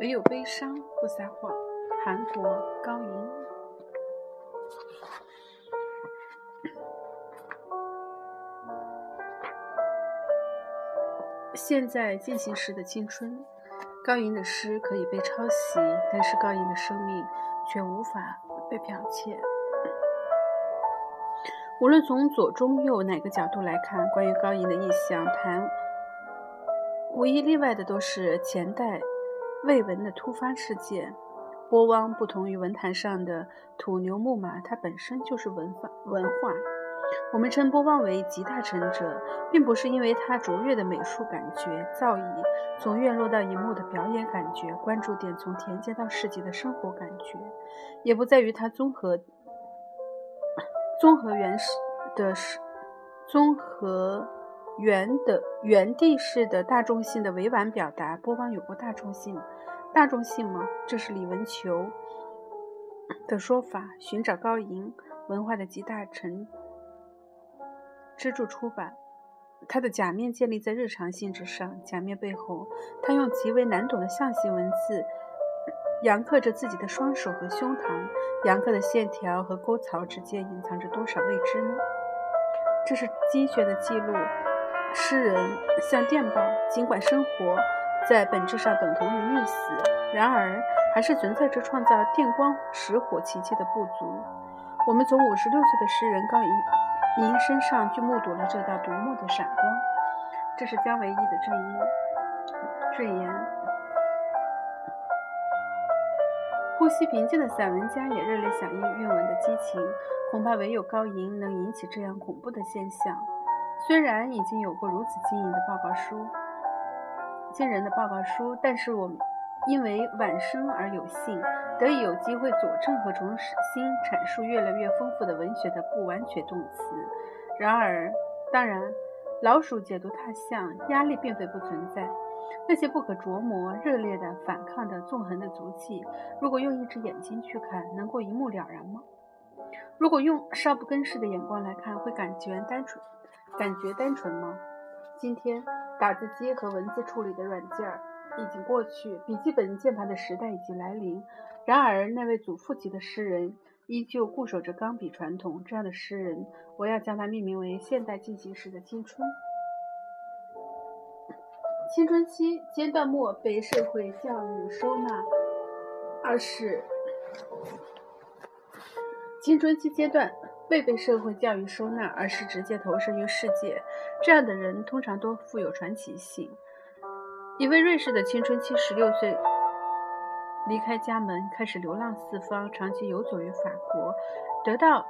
唯有悲伤不撒谎。韩国高银。现在进行时的青春，高银的诗可以被抄袭，但是高银的生命却无法被剽窃。无论从左、中、右哪个角度来看，关于高银的意象谈，无一例外的都是前代未闻的突发事件。波汪不同于文坛上的土牛木马，它本身就是文化文化。我们称波汪为集大成者，并不是因为他卓越的美术感觉、造诣，从院落到荧幕的表演感觉，关注点从田间到市集的生活感觉，也不在于他综合。综合原始的是综合原的原地式的大众性的委婉表达，波方有过大众性，大众性吗？这是李文球的说法。寻找高银文化的集大成，支柱出版。他的假面建立在日常性之上，假面背后，他用极为难懂的象形文字。阳刻着自己的双手和胸膛，阳刻的线条和沟槽之间隐藏着多少未知呢？这是精选的记录。诗人像电报，尽管生活在本质上等同于溺死，然而还是存在着创造电光石火奇迹的不足。我们从五十六岁的诗人高银银身上就目睹了这道夺目的闪光。这是姜维义的正音证言。呼吸平静的散文家也热烈响应韵文的激情，恐怕唯有高银能引起这样恐怖的现象。虽然已经有过如此惊人的报告书，惊人的报告书，但是我们因为晚生而有幸得以有机会佐证和重新阐述越来越丰富的文学的不完全动词。然而，当然，老鼠解读他像压力并非不存在。那些不可琢磨、热烈的、反抗的、纵横的足迹，如果用一只眼睛去看，能够一目了然吗？如果用少不更事的眼光来看，会感觉单纯，感觉单纯吗？今天打字机和文字处理的软件儿已经过去，笔记本键盘的时代已经来临。然而，那位祖父级的诗人依旧固守着钢笔传统。这样的诗人，我要将他命名为现代进行时的青春。青春期阶段末被社会教育收纳，二是青春期阶段未被社会教育收纳，而是直接投身于世界。这样的人通常都富有传奇性。一位瑞士的青春期十六岁离开家门，开始流浪四方，长期游走于法国，得到。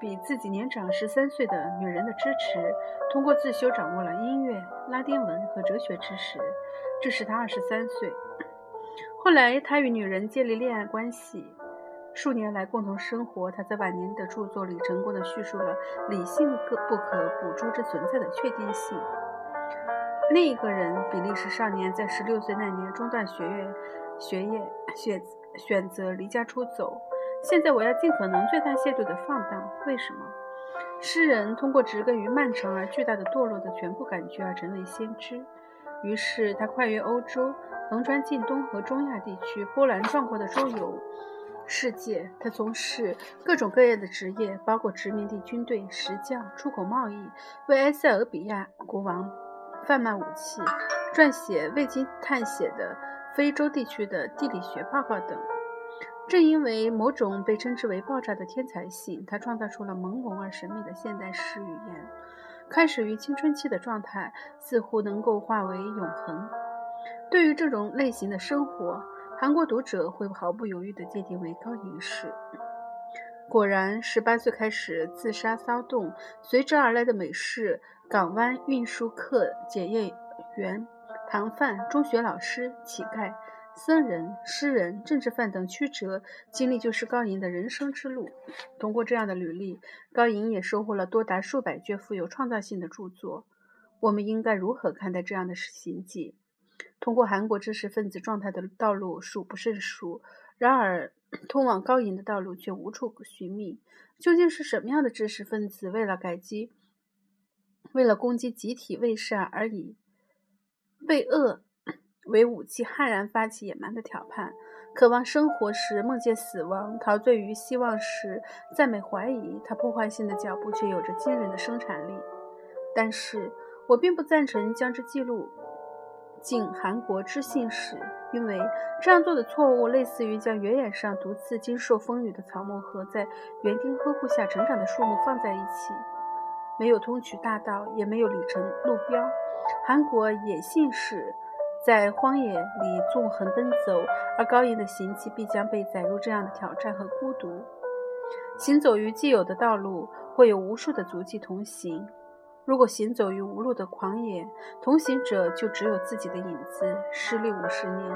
比自己年长十三岁的女人的支持，通过自修掌握了音乐、拉丁文和哲学知识，这使他二十三岁。后来，他与女人建立恋爱关系，数年来共同生活。他在晚年的著作里成功的叙述了理性不可捕捉之存在的确定性。另一个人，比利时少年，在十六岁那年中断学业，学业选选择离家出走。现在我要尽可能最大限度地放荡。为什么？诗人通过植根于漫长而巨大的堕落的全部感觉而成为先知。于是他跨越欧洲，横穿近东和中亚地区，波澜壮阔的周游世界。他从事各种各样的职业，包括殖民地军队、石匠、出口贸易，为埃塞俄比亚国王贩卖武器，撰写未经探险的非洲地区的地理学报告等。正因为某种被称之为爆炸的天才性，他创造出了朦胧而神秘的现代诗语言。开始于青春期的状态，似乎能够化为永恒。对于这种类型的生活，韩国读者会毫不犹豫地界定为高银式。果然，十八岁开始自杀骚动，随之而来的美式港湾运输客、检验员、糖贩、中学老师、乞丐。僧人、诗人、政治犯等曲折经历，就是高银的人生之路。通过这样的履历，高银也收获了多达数百卷富有创造性的著作。我们应该如何看待这样的行迹？通过韩国知识分子状态的道路数不胜数，然而通往高银的道路却无处寻觅。究竟是什么样的知识分子，为了改击、为了攻击集体为善而已，为恶？为武器，悍然发起野蛮的挑叛。渴望生活时梦见死亡，陶醉于希望时赞美怀疑。他破坏性的脚步却有着惊人的生产力。但是我并不赞成将之记录进韩国知信史，因为这样做的错误类似于将原野上独自经受风雨的草木和在园丁呵护下成长的树木放在一起，没有通衢大道，也没有里程路标。韩国野信史。在荒野里纵横奔走，而高银的行迹必将被载入这样的挑战和孤独。行走于既有的道路，会有无数的足迹同行。如果行走于无路的狂野，同行者就只有自己的影子。失利五十年，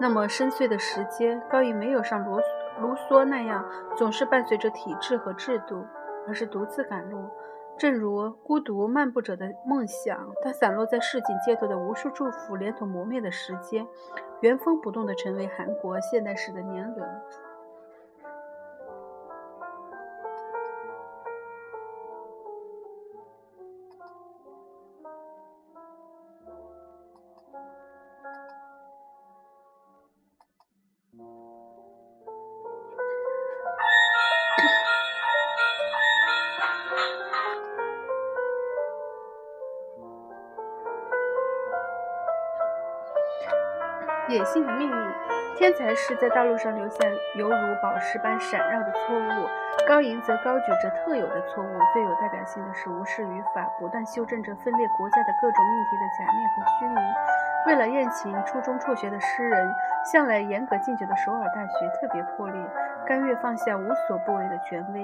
那么深邃的时间，高于没有像卢卢梭那样总是伴随着体制和制度，而是独自赶路。正如孤独漫步者的梦想，它散落在市井街头的无数祝福，连同磨灭的时间，原封不动地成为韩国现代史的年轮。野性的命运，天才是在道路上留下犹如宝石般闪耀的错误，高银则高举着特有的错误。最有代表性的是无视语法，不断修正着分裂国家的各种命题的假面和虚名。为了宴请初中辍学的诗人，向来严格禁酒的首尔大学特别破例，甘愿放下无所不为的权威。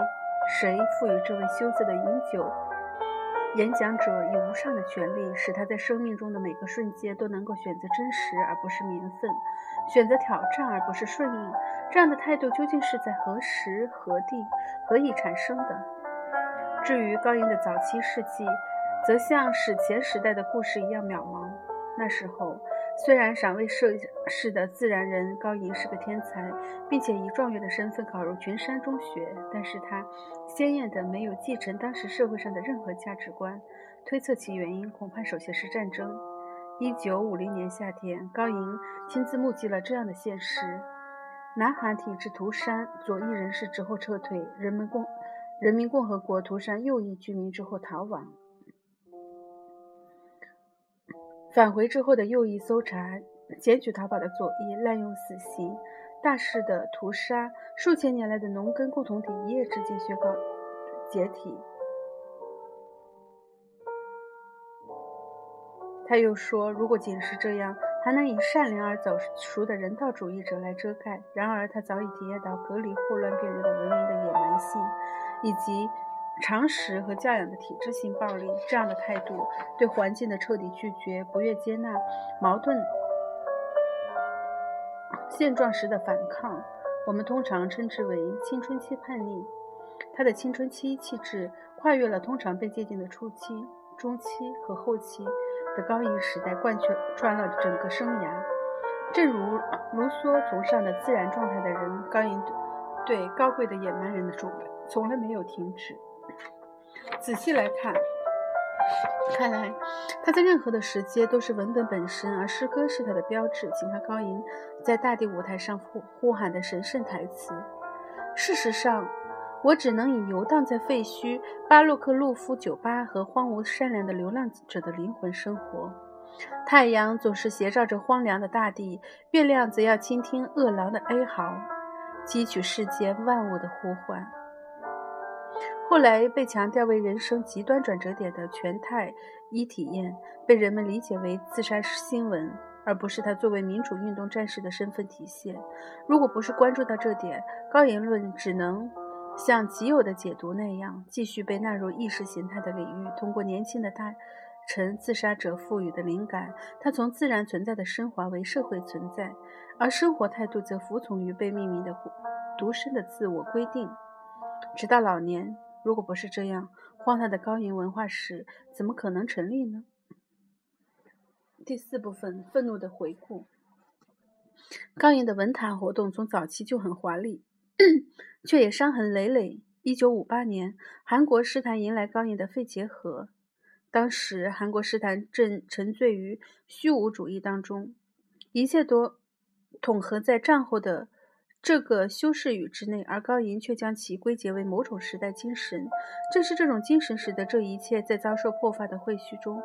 谁赋予这位羞涩的饮酒？演讲者以无上的权力，使他在生命中的每个瞬间都能够选择真实而不是名分，选择挑战而不是顺应。这样的态度究竟是在何时何地何以产生的？至于高音的早期事迹，则像史前时代的故事一样渺茫。那时候。虽然尚未涉世的自然人高银是个天才，并且以状元的身份考入群山中学，但是他鲜艳的没有继承当时社会上的任何价值观。推测其原因，恐怕首先是战争。一九五零年夏天，高银亲自目击了这样的现实：南韩体制涂山左翼人士之后撤退，人民共人民共和国涂山右翼居民之后逃亡。返回之后的右翼搜查，检举逃跑的左翼滥用死刑，大肆的屠杀，数千年来的农耕共同体一夜之间宣告解体。他又说，如果仅是这样，还能以善良而早熟的人道主义者来遮盖。然而，他早已体验到隔离霍乱病人的文明的野蛮性，以及。常识和教养的体制性暴力，这样的态度对环境的彻底拒绝、不愿接纳、矛盾现状时的反抗，我们通常称之为青春期叛逆。他的青春期气质跨越了通常被界定的初期、中期和后期的高一时代，贯穿了整个生涯。正如卢梭崇尚的自然状态的人，高银对高贵的野蛮人的崇拜从来没有停止。仔细来看，看来他在任何的时间都是文本本身，而诗歌是他的标志。请看高吟在大地舞台上呼呼喊的神圣台词。事实上，我只能以游荡在废墟巴洛克路夫酒吧和荒芜善良的流浪者的灵魂生活。太阳总是斜照着荒凉的大地，月亮则要倾听饿狼的哀嚎，汲取世间万物的呼唤。后来被强调为人生极端转折点的全泰一体验，被人们理解为自杀新闻，而不是他作为民主运动战士的身份体现。如果不是关注到这点，高言论只能像极有的解读那样，继续被纳入意识形态的领域。通过年轻的大臣自杀者赋予的灵感，他从自然存在的升华为社会存在，而生活态度则服从于被命名的独身的自我规定，直到老年。如果不是这样，荒诞的高银文化史怎么可能成立呢？第四部分：愤怒的回顾。高银的文坛活动从早期就很华丽，却也伤痕累累。一九五八年，韩国诗坛迎来高银的肺结核。当时，韩国诗坛正沉醉于虚无主义当中，一切都统合在战后的这个修饰语之内，而高银却将其归结为某种时代精神。正是这种精神，使得这一切在遭受破坏的废墟中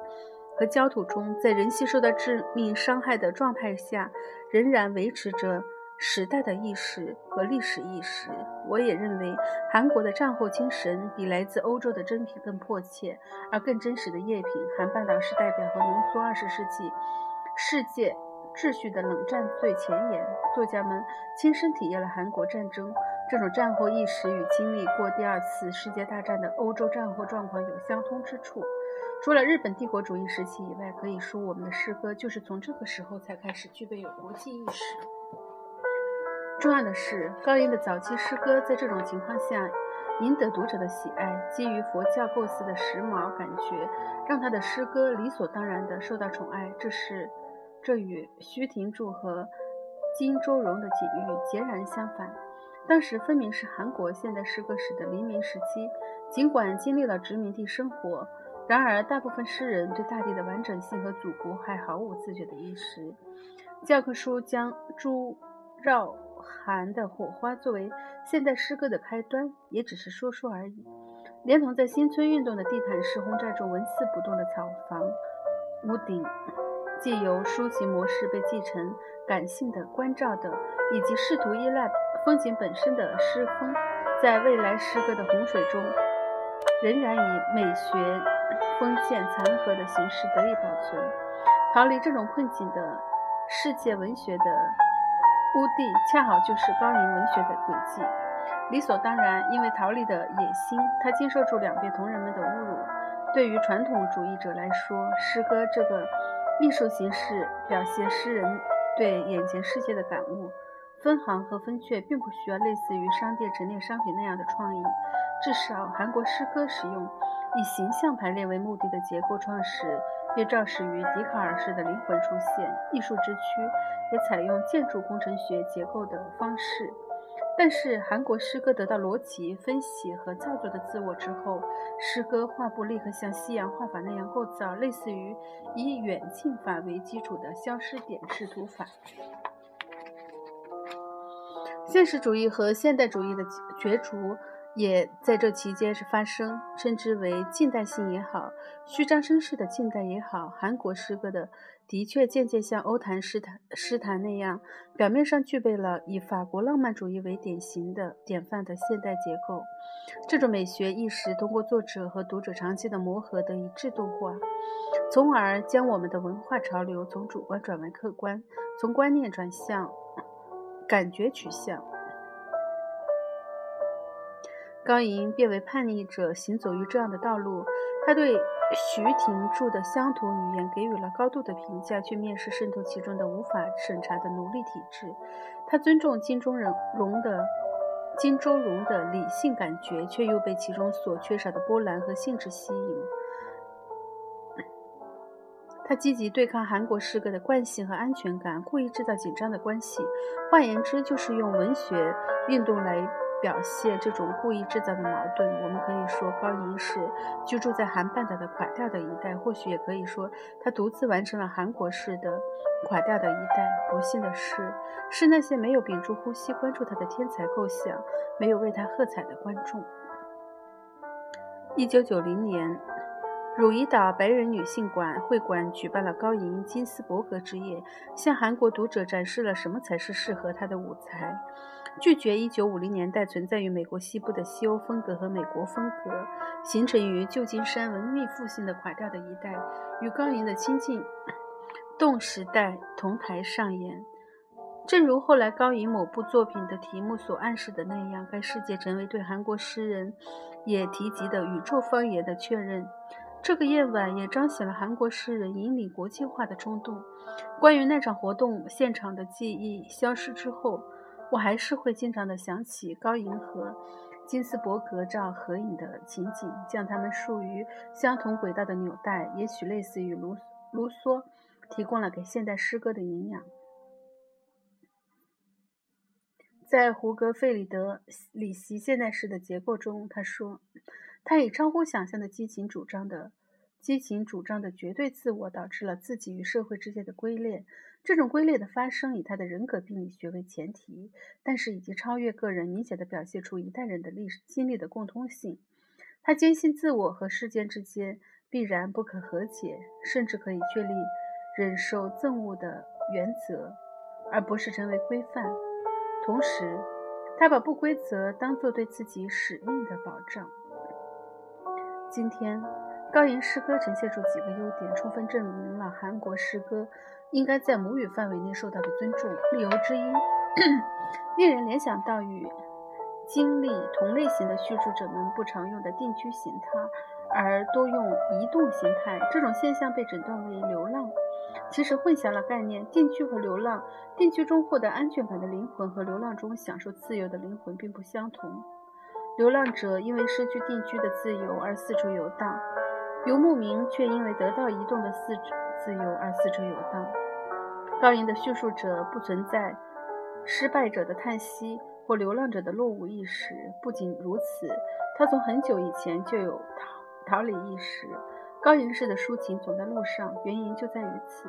和焦土中，在人性受到致命伤害的状态下，仍然维持着。时代的意识和历史意识，我也认为韩国的战后精神比来自欧洲的珍品更迫切，而更真实的赝品。韩半岛是代表和浓缩二十世纪世界秩序的冷战最前沿。作家们亲身体验了韩国战争，这种战后意识与经历过第二次世界大战的欧洲战后状况有相通之处。除了日本帝国主义时期以外，可以说我们的诗歌就是从这个时候才开始具备有国际意识。重要的是，高音的早期诗歌在这种情况下赢得读者的喜爱。基于佛教构思的时髦感觉，让他的诗歌理所当然地受到宠爱。这是这与徐廷柱和金周荣的境遇截然相反。当时分明是韩国现代诗歌史的黎明时期。尽管经历了殖民地生活，然而大部分诗人对大地的完整性和祖国还毫无自觉的意识。教科书将朱绕。韩的火花作为现代诗歌的开端，也只是说说而已。连同在新村运动的地毯式轰炸中纹丝不动的草房屋顶，既由抒情模式被继承感性的关照的，以及试图依赖风景本身的诗风，在未来诗歌的洪水中，仍然以美学封建残荷的形式得以保存。逃离这种困境的世界文学的。乌地恰好就是高龄文学的轨迹，理所当然，因为陶丽的野心，他经受住两边同人们的侮辱。对于传统主义者来说，诗歌这个艺术形式表现诗人对眼前世界的感悟，分行和分阙并不需要类似于商店陈列商品那样的创意。至少，韩国诗歌使用以形象排列为目的的结构创始。便肇始于笛卡尔式的灵魂出现，艺术之躯也采用建筑工程学结构的方式。但是韩国诗歌得到逻辑、分析和造作的自我之后，诗歌画布立刻像西洋画法那样构造，类似于以远近法为基础的消失点视图法。现实主义和现代主义的角逐。也在这期间是发生，称之为近代性也好，虚张声势的近代也好，韩国诗歌的的确渐渐像欧坛诗坛诗坛那样，表面上具备了以法国浪漫主义为典型的典范的现代结构。这种美学意识通过作者和读者长期的磨合得以制度化，从而将我们的文化潮流从主观转为客观，从观念转向感觉取向。高银变为叛逆者，行走于这样的道路。他对徐廷柱的乡土语言给予了高度的评价，却蔑视渗透其中的无法审查的奴隶体制。他尊重金钟仁荣的金周荣的理性感觉，却又被其中所缺少的波澜和性质吸引。他积极对抗韩国诗歌的惯性和安全感，故意制造紧张的关系。换言之，就是用文学运动来。表现这种故意制造的矛盾，我们可以说高银是居住在韩半岛的垮掉的一代，或许也可以说他独自完成了韩国式的垮掉的一代。不幸的是，是那些没有屏住呼吸关注他的天才构想，没有为他喝彩的观众。一九九零年，汝矣岛白人女性馆会馆举办了高银金斯伯格之夜，向韩国读者展示了什么才是适合他的舞台。拒绝1950年代存在于美国西部的西欧风格和美国风格，形成于旧金山文艺复兴的垮掉的一代，与高银的亲近动时代同台上演。正如后来高银某部作品的题目所暗示的那样，该世界成为对韩国诗人也提及的宇宙方言的确认。这个夜晚也彰显了韩国诗人引领国际化的冲动。关于那场活动现场的记忆消失之后。我还是会经常的想起高银和金斯伯格照合影的情景，将他们竖于相同轨道的纽带，也许类似于卢卢梭提供了给现代诗歌的营养。在胡格费里德里希现代诗的结构中，他说，他以超乎想象的激情主张的激情主张的绝对自我，导致了自己与社会之间的龟裂。这种归类的发生以他的人格病理学为前提，但是已经超越个人，明显的表现出一代人的历史经历的共通性。他坚信自我和世间之间必然不可和解，甚至可以确立忍受憎恶的原则，而不是成为规范。同时，他把不规则当作对自己使命的保障。今天，高吟诗歌呈现出几个优点，充分证明了韩国诗歌。应该在母语范围内受到的尊重。理由之一，令人联想到与经历同类型的叙述者们不常用的定居形态，而多用移动形态。这种现象被诊断为流浪，其实混淆了概念。定居和流浪，定居中获得安全感的灵魂和流浪中享受自由的灵魂并不相同。流浪者因为失去定居的自由而四处游荡，游牧民却因为得到移动的四肢。自由而四处游荡。高吟的叙述者不存在失败者的叹息或流浪者的落伍意识。不仅如此，他从很久以前就有逃逃离意识。高吟式的抒情总在路上，原因就在于此。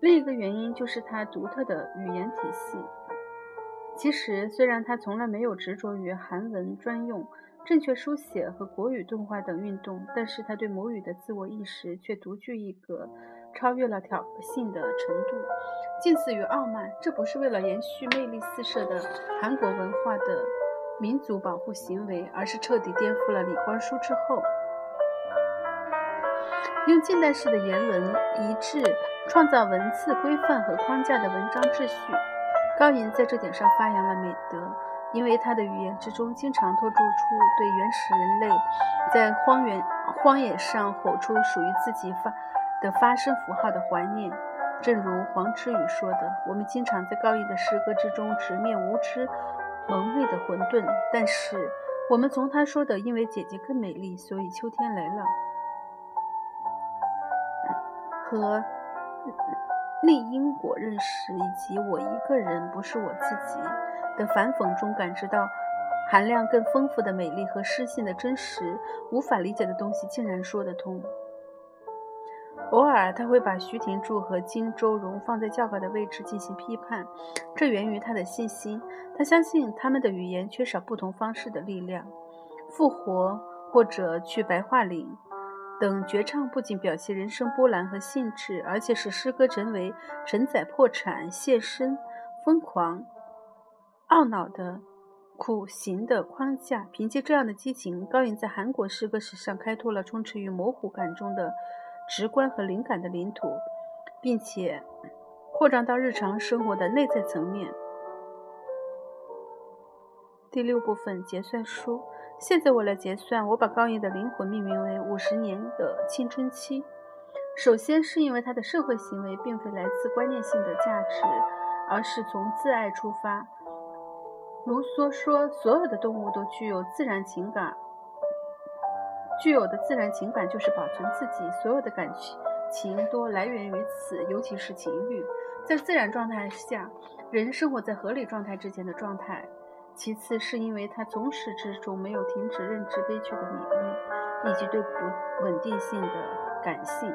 另一个原因就是他独特的语言体系。其实，虽然他从来没有执着于韩文专用。正确书写和国语动画等运动，但是他对母语的自我意识却独具一格，超越了挑衅的程度，近似于傲慢。这不是为了延续魅力四射的韩国文化的民族保护行为，而是彻底颠覆了李光洙之后用近代式的言文一致创造文字规范和框架的文章秩序。高银在这点上发扬了美德。因为他的语言之中经常透露出对原始人类在荒原荒野上吼出属于自己发的发声符号的怀念，正如黄之宇说的：“我们经常在高音的诗歌之中直面无知蒙昧的混沌，但是我们从他说的‘因为姐姐更美丽，所以秋天来了’和逆因果认识，以及我一个人不是我自己。”的反讽中感知到含量更丰富的美丽和诗性的真实，无法理解的东西竟然说得通。偶尔他会把徐廷柱和金周荣放在较高的位置进行批判，这源于他的信心。他相信他们的语言缺少不同方式的力量。复活或者去白桦岭等绝唱不仅表现人生波澜和兴致，而且使诗歌成为承载破产、献身、疯狂。懊恼的苦行的框架，凭借这样的激情，高颖在韩国诗歌史上开拓了充斥于模糊感中的直观和灵感的领土，并且扩张到日常生活的内在层面。第六部分结算书。现在我来结算，我把高颖的灵魂命名为五十年的青春期。首先是因为他的社会行为并非来自观念性的价值，而是从自爱出发。卢梭说：“所有的动物都具有自然情感，具有的自然情感就是保存自己。所有的感情情都来源于此，尤其是情欲。在自然状态下，人生活在合理状态之间的状态。其次，是因为他从始至终没有停止认知悲剧的美味，以及对不稳定性的感性。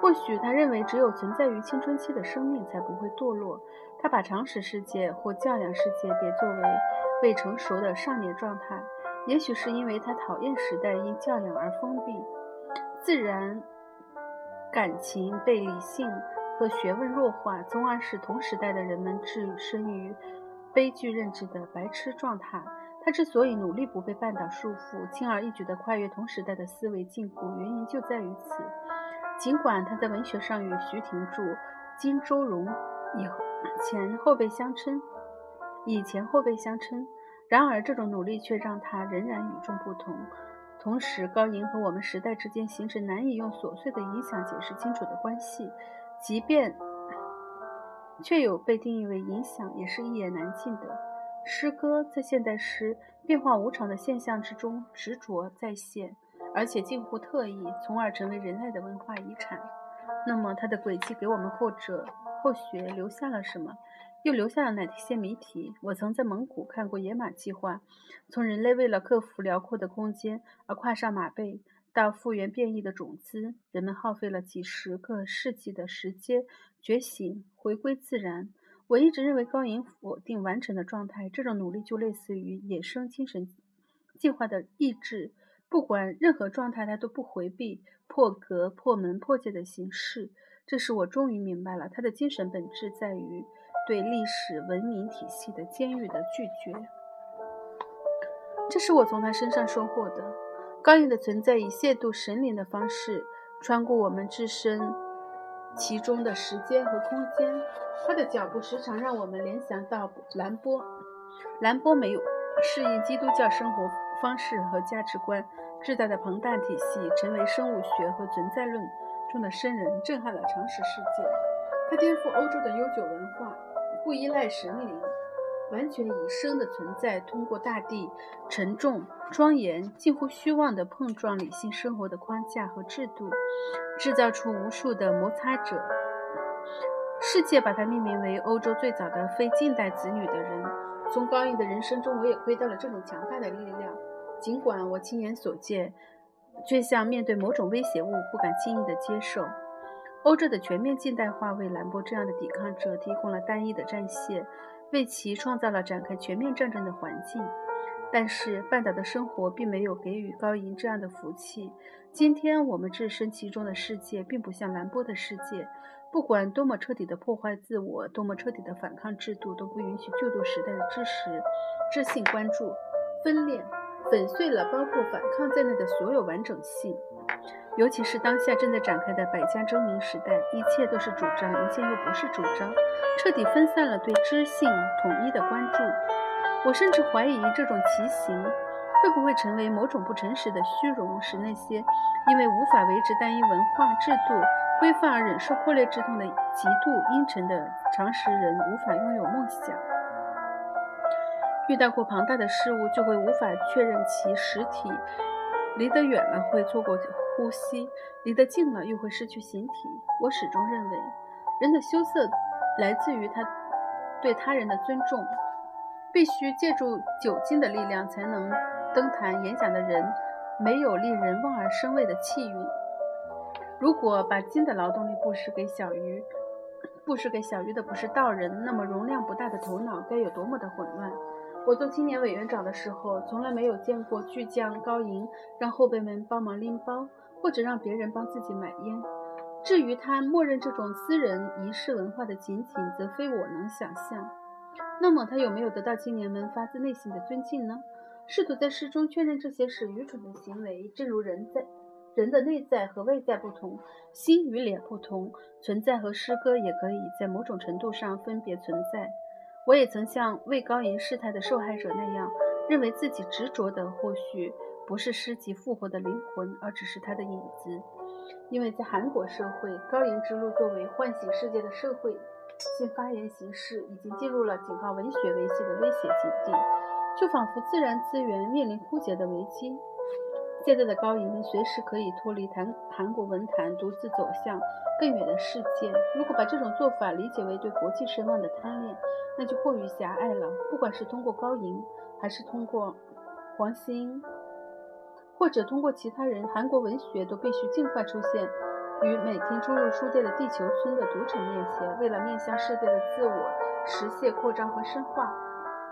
或许他认为，只有存在于青春期的生命才不会堕落。”他把常识世界或教养世界别作为未成熟的少年状态，也许是因为他讨厌时代因教养而封闭，自然感情被理性和学问弱化，从而使同时代的人们置身于悲剧认知的白痴状态。他之所以努力不被绊倒束缚，轻而易举地跨越同时代的思维禁锢，原因就在于此。尽管他在文学上与徐廷柱、金周荣以。前后辈相称，以前后辈相称。然而，这种努力却让他仍然与众不同。同时，高银和我们时代之间形成难以用琐碎的影响解释清楚的关系，即便却有被定义为影响，也是一言难尽的。诗歌在现代诗变化无常的现象之中执着再现，而且近乎特异，从而成为人类的文化遗产。那么，它的轨迹给我们后者？后学留下了什么？又留下了哪些谜题？我曾在蒙古看过野马计划，从人类为了克服辽阔的空间而跨上马背，到复原变异的种子，人们耗费了几十个世纪的时间觉醒，回归自然。我一直认为高银否定完成的状态，这种努力就类似于野生精神计划的意志，不管任何状态，他都不回避破格、破门、破戒的形式。这时我终于明白了，他的精神本质在于对历史文明体系的监狱的拒绝。这是我从他身上收获的。高银的存在以亵渎神灵的方式穿过我们置身其中的时间和空间。他的脚步时常让我们联想到兰波。兰波没有适应基督教生活方式和价值观，制造的庞大体系成为生物学和存在论中的生人，震撼了常识世界。他颠覆欧洲的悠久文化，不依赖神灵。完全以生的存在，通过大地沉重、庄严、近乎虚妄的碰撞理性生活的框架和制度，制造出无数的摩擦者。世界把它命名为欧洲最早的非近代子女的人。从高印的人生中，我也窥到了这种强大的力量。尽管我亲眼所见，却像面对某种威胁物，不敢轻易地接受。欧洲的全面近代化为兰波这样的抵抗者提供了单一的战线。为其创造了展开全面战争的环境，但是半岛的生活并没有给予高银这样的福气。今天我们置身其中的世界，并不像兰波的世界。不管多么彻底的破坏自我，多么彻底的反抗制度，都不允许旧度时代的知识、知性关注、分裂、粉碎了包括反抗在内的所有完整性。尤其是当下正在展开的百家争鸣时代，一切都是主张，一切又不是主张，彻底分散了对知性统一的关注。我甚至怀疑这种奇形会不会成为某种不诚实的虚荣，使那些因为无法维持单一文化制度规范而忍受破裂之痛的极度阴沉的常识人无法拥有梦想。遇到过庞大的事物，就会无法确认其实体。离得远了会错过呼吸，离得近了又会失去形体。我始终认为，人的羞涩来自于他对他人的尊重。必须借助酒精的力量才能登坛演讲的人，没有令人望而生畏的气韵。如果把金的劳动力布施给小鱼，布施给小鱼的不是道人，那么容量不大的头脑该有多么的混乱！我做青年委员长的时候，从来没有见过巨匠高银让后辈们帮忙拎包，或者让别人帮自己买烟。至于他默认这种私人仪式文化的仅仅，则非我能想象。那么他有没有得到青年们发自内心的尊敬呢？试图在诗中确认这些是愚蠢的行为，正如人在人的内在和外在不同，心与脸不同，存在和诗歌也可以在某种程度上分别存在。我也曾像为高银事态的受害者那样，认为自己执着的或许不是诗集复活的灵魂，而只是他的影子。因为在韩国社会，高银之路作为唤醒世界的社会性发言形式，已经进入了警告文学维系的危险境地，就仿佛自然资源面临枯竭的危机。现在的高银随时可以脱离韩韩国文坛，独自走向更远的世界。如果把这种做法理解为对国际声望的贪恋，那就过于狭隘了。不管是通过高银，还是通过黄兴，或者通过其他人，韩国文学都必须尽快出现于每天出入书店的地球村的读者面前。为了面向世界的自我实现扩张和深化，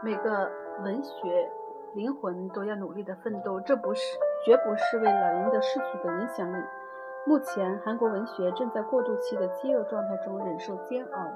每个文学灵魂都要努力的奋斗。这不是，绝不是为了赢得世俗的影响力。目前，韩国文学正在过渡期的饥饿状态中忍受煎熬。